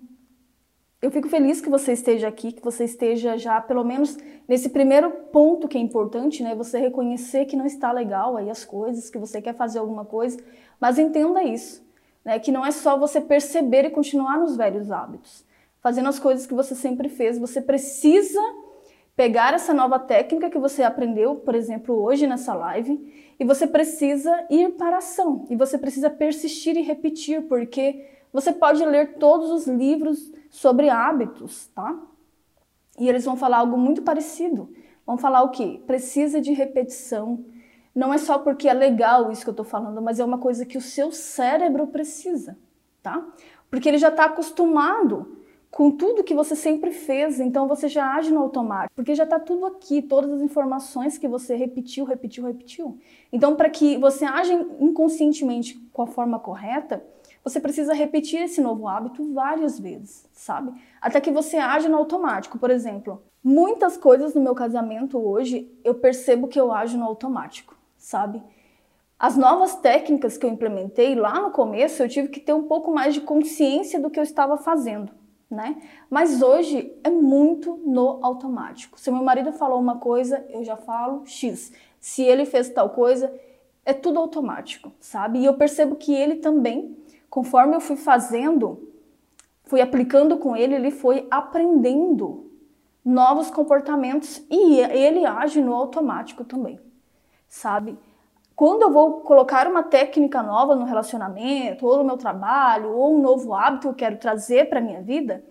eu fico feliz que você esteja aqui, que você esteja já pelo menos nesse primeiro ponto que é importante, né? Você reconhecer que não está legal aí as coisas, que você quer fazer alguma coisa, mas entenda isso, né? Que não é só você perceber e continuar nos velhos hábitos, fazendo as coisas que você sempre fez, você precisa pegar essa nova técnica que você aprendeu, por exemplo, hoje nessa live, e você precisa ir para a ação, e você precisa persistir e repetir, porque você pode ler todos os livros sobre hábitos, tá? E eles vão falar algo muito parecido. Vão falar o quê? Precisa de repetição. Não é só porque é legal isso que eu estou falando, mas é uma coisa que o seu cérebro precisa, tá? Porque ele já está acostumado com tudo que você sempre fez, então você já age no automático, porque já está tudo aqui, todas as informações que você repetiu, repetiu, repetiu. Então, para que você age inconscientemente com a forma correta, você precisa repetir esse novo hábito várias vezes, sabe? Até que você age no automático. Por exemplo, muitas coisas no meu casamento hoje eu percebo que eu ajo no automático, sabe? As novas técnicas que eu implementei lá no começo, eu tive que ter um pouco mais de consciência do que eu estava fazendo né? Mas hoje é muito no automático. Se meu marido falou uma coisa, eu já falo X. Se ele fez tal coisa, é tudo automático, sabe? E eu percebo que ele também, conforme eu fui fazendo, fui aplicando com ele, ele foi aprendendo novos comportamentos e ele age no automático também, sabe? quando eu vou colocar uma técnica nova no relacionamento, ou no meu trabalho, ou um novo hábito que eu quero trazer para minha vida,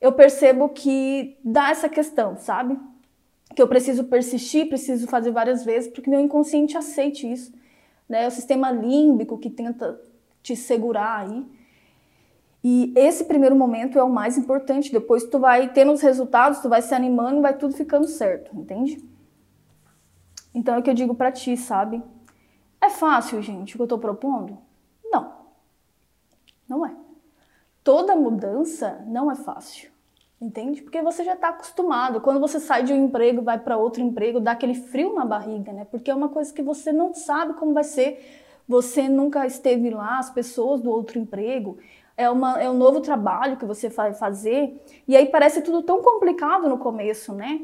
eu percebo que dá essa questão, sabe? Que eu preciso persistir, preciso fazer várias vezes, porque meu inconsciente aceite isso. Né? O sistema límbico que tenta te segurar aí. E esse primeiro momento é o mais importante. Depois tu vai tendo os resultados, tu vai se animando e vai tudo ficando certo, entende? Então é o que eu digo para ti, sabe? É fácil, gente, o que eu tô propondo? Não. Não é. Toda mudança não é fácil. Entende? Porque você já está acostumado. Quando você sai de um emprego, vai para outro emprego, dá aquele frio na barriga, né? Porque é uma coisa que você não sabe como vai ser. Você nunca esteve lá, as pessoas do outro emprego é, uma, é um novo trabalho que você vai fazer, e aí parece tudo tão complicado no começo, né?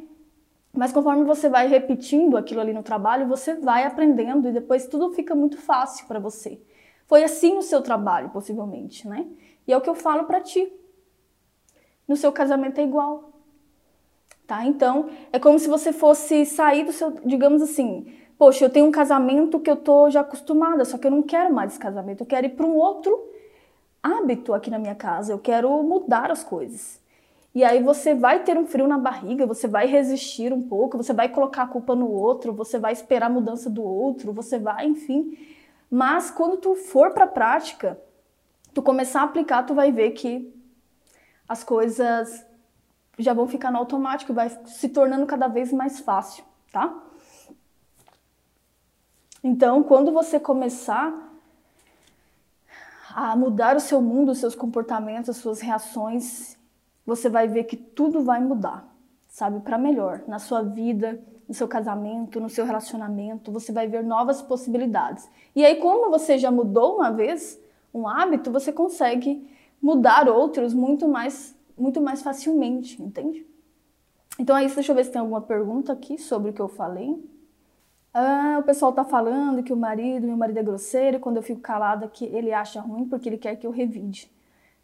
Mas conforme você vai repetindo aquilo ali no trabalho, você vai aprendendo e depois tudo fica muito fácil para você. Foi assim no seu trabalho, possivelmente, né? E é o que eu falo para ti. No seu casamento é igual. Tá? Então, é como se você fosse sair do seu, digamos assim, poxa, eu tenho um casamento que eu tô já acostumada, só que eu não quero mais esse casamento, eu quero ir para um outro hábito aqui na minha casa, eu quero mudar as coisas. E aí você vai ter um frio na barriga, você vai resistir um pouco, você vai colocar a culpa no outro, você vai esperar a mudança do outro, você vai, enfim. Mas quando tu for para a prática, tu começar a aplicar, tu vai ver que as coisas já vão ficar no automático, vai se tornando cada vez mais fácil, tá? Então, quando você começar a mudar o seu mundo, os seus comportamentos, as suas reações, você vai ver que tudo vai mudar, sabe, para melhor, na sua vida, no seu casamento, no seu relacionamento, você vai ver novas possibilidades. E aí, como você já mudou uma vez um hábito, você consegue mudar outros muito mais, muito mais facilmente, entende? Então é isso, deixa eu ver se tem alguma pergunta aqui sobre o que eu falei. Ah, o pessoal tá falando que o marido, meu marido é grosseiro, e quando eu fico calada que ele acha ruim porque ele quer que eu revide.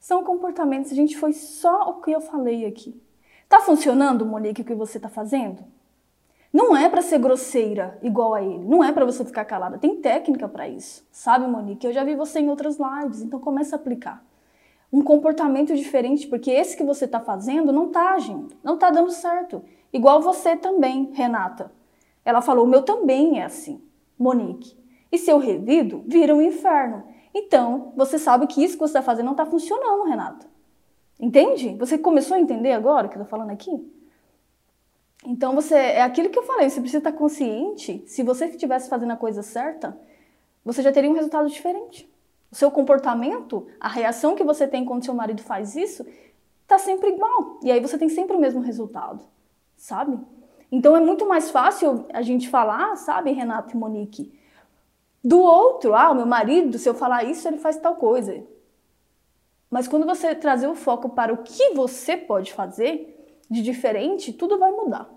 São comportamentos, gente, foi só o que eu falei aqui. Tá funcionando, Monique, o que você tá fazendo? Não é para ser grosseira igual a ele, não é para você ficar calada. Tem técnica para isso. Sabe, Monique? Eu já vi você em outras lives, então começa a aplicar. Um comportamento diferente, porque esse que você tá fazendo não tá agindo, não tá dando certo. Igual você também, Renata. Ela falou: meu também é assim, Monique. E se eu revido, vira um inferno. Então, você sabe que isso que você está fazendo não está funcionando, Renata. Entende? Você começou a entender agora o que eu estou falando aqui? Então, você é aquilo que eu falei, você precisa estar consciente. Se você estivesse fazendo a coisa certa, você já teria um resultado diferente. O seu comportamento, a reação que você tem quando seu marido faz isso, está sempre igual. E aí você tem sempre o mesmo resultado, sabe? Então é muito mais fácil a gente falar, sabe, Renato e Monique, do outro, ah, o meu marido, se eu falar isso, ele faz tal coisa. Mas quando você trazer o foco para o que você pode fazer de diferente, tudo vai mudar.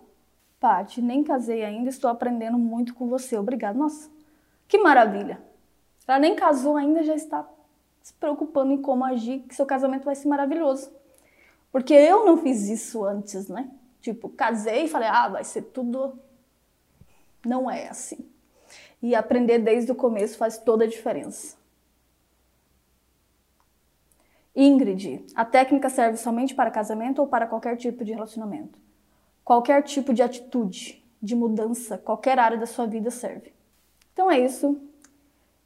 Paty, nem casei ainda, estou aprendendo muito com você. Obrigada. Nossa, que maravilha. Ela nem casou ainda, já está se preocupando em como agir, que seu casamento vai ser maravilhoso. Porque eu não fiz isso antes, né? Tipo, casei e falei, ah, vai ser tudo. Não é assim. E aprender desde o começo faz toda a diferença. Ingrid, a técnica serve somente para casamento ou para qualquer tipo de relacionamento? Qualquer tipo de atitude, de mudança, qualquer área da sua vida serve. Então é isso.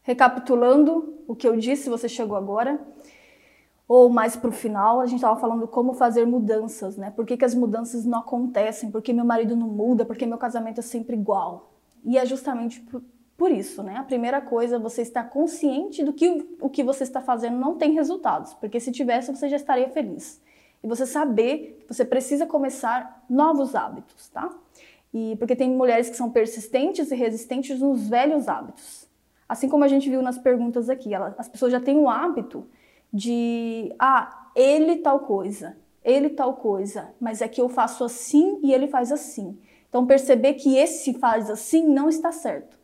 Recapitulando o que eu disse, você chegou agora ou mais para o final, a gente estava falando como fazer mudanças, né? Por que, que as mudanças não acontecem? Por que meu marido não muda? Por que meu casamento é sempre igual? E é justamente por, por isso, né? A primeira coisa você estar consciente do que o que você está fazendo não tem resultados, porque se tivesse você já estaria feliz. E você saber que você precisa começar novos hábitos, tá? E porque tem mulheres que são persistentes e resistentes nos velhos hábitos. Assim como a gente viu nas perguntas aqui, ela, as pessoas já têm um hábito de ah, ele tal coisa, ele tal coisa, mas é que eu faço assim e ele faz assim. Então perceber que esse faz assim não está certo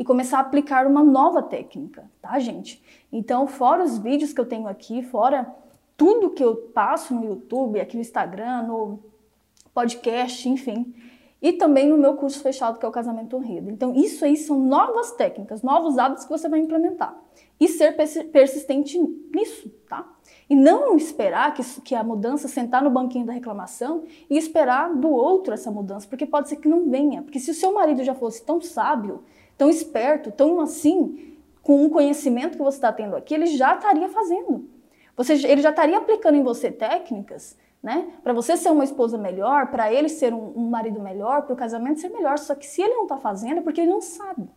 e começar a aplicar uma nova técnica, tá, gente? Então, fora os vídeos que eu tenho aqui, fora tudo que eu passo no YouTube, aqui no Instagram, no podcast, enfim, e também no meu curso fechado, que é o Casamento Honrido. Então, isso aí são novas técnicas, novos hábitos que você vai implementar. E ser persistente nisso, tá? E não esperar que, que a mudança, sentar no banquinho da reclamação e esperar do outro essa mudança, porque pode ser que não venha. Porque se o seu marido já fosse tão sábio, tão esperto, tão assim, com o conhecimento que você está tendo aqui, ele já estaria fazendo. Você, ele já estaria aplicando em você técnicas né? Para você ser uma esposa melhor, para ele ser um, um marido melhor, para o casamento ser melhor. Só que se ele não está fazendo é porque ele não sabe.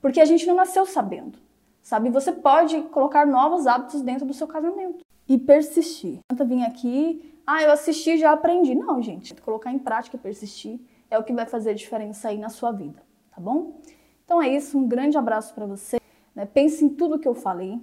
Porque a gente não nasceu sabendo, sabe? Você pode colocar novos hábitos dentro do seu casamento e persistir. Tenta vir aqui, ah, eu assisti já aprendi. Não, gente, colocar em prática e persistir é o que vai fazer a diferença aí na sua vida, tá bom? Então é isso, um grande abraço para você. Né? Pense em tudo que eu falei.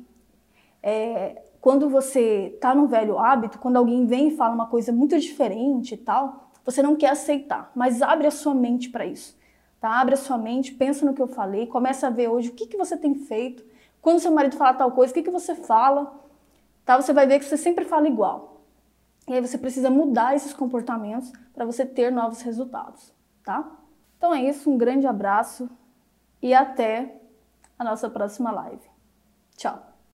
É, quando você está num velho hábito, quando alguém vem e fala uma coisa muito diferente e tal, você não quer aceitar, mas abre a sua mente para isso. Tá? Abre a sua mente, pensa no que eu falei, começa a ver hoje o que, que você tem feito. Quando seu marido fala tal coisa, o que, que você fala? Tá? Você vai ver que você sempre fala igual. E aí você precisa mudar esses comportamentos para você ter novos resultados, tá? Então é isso, um grande abraço e até a nossa próxima live. Tchau!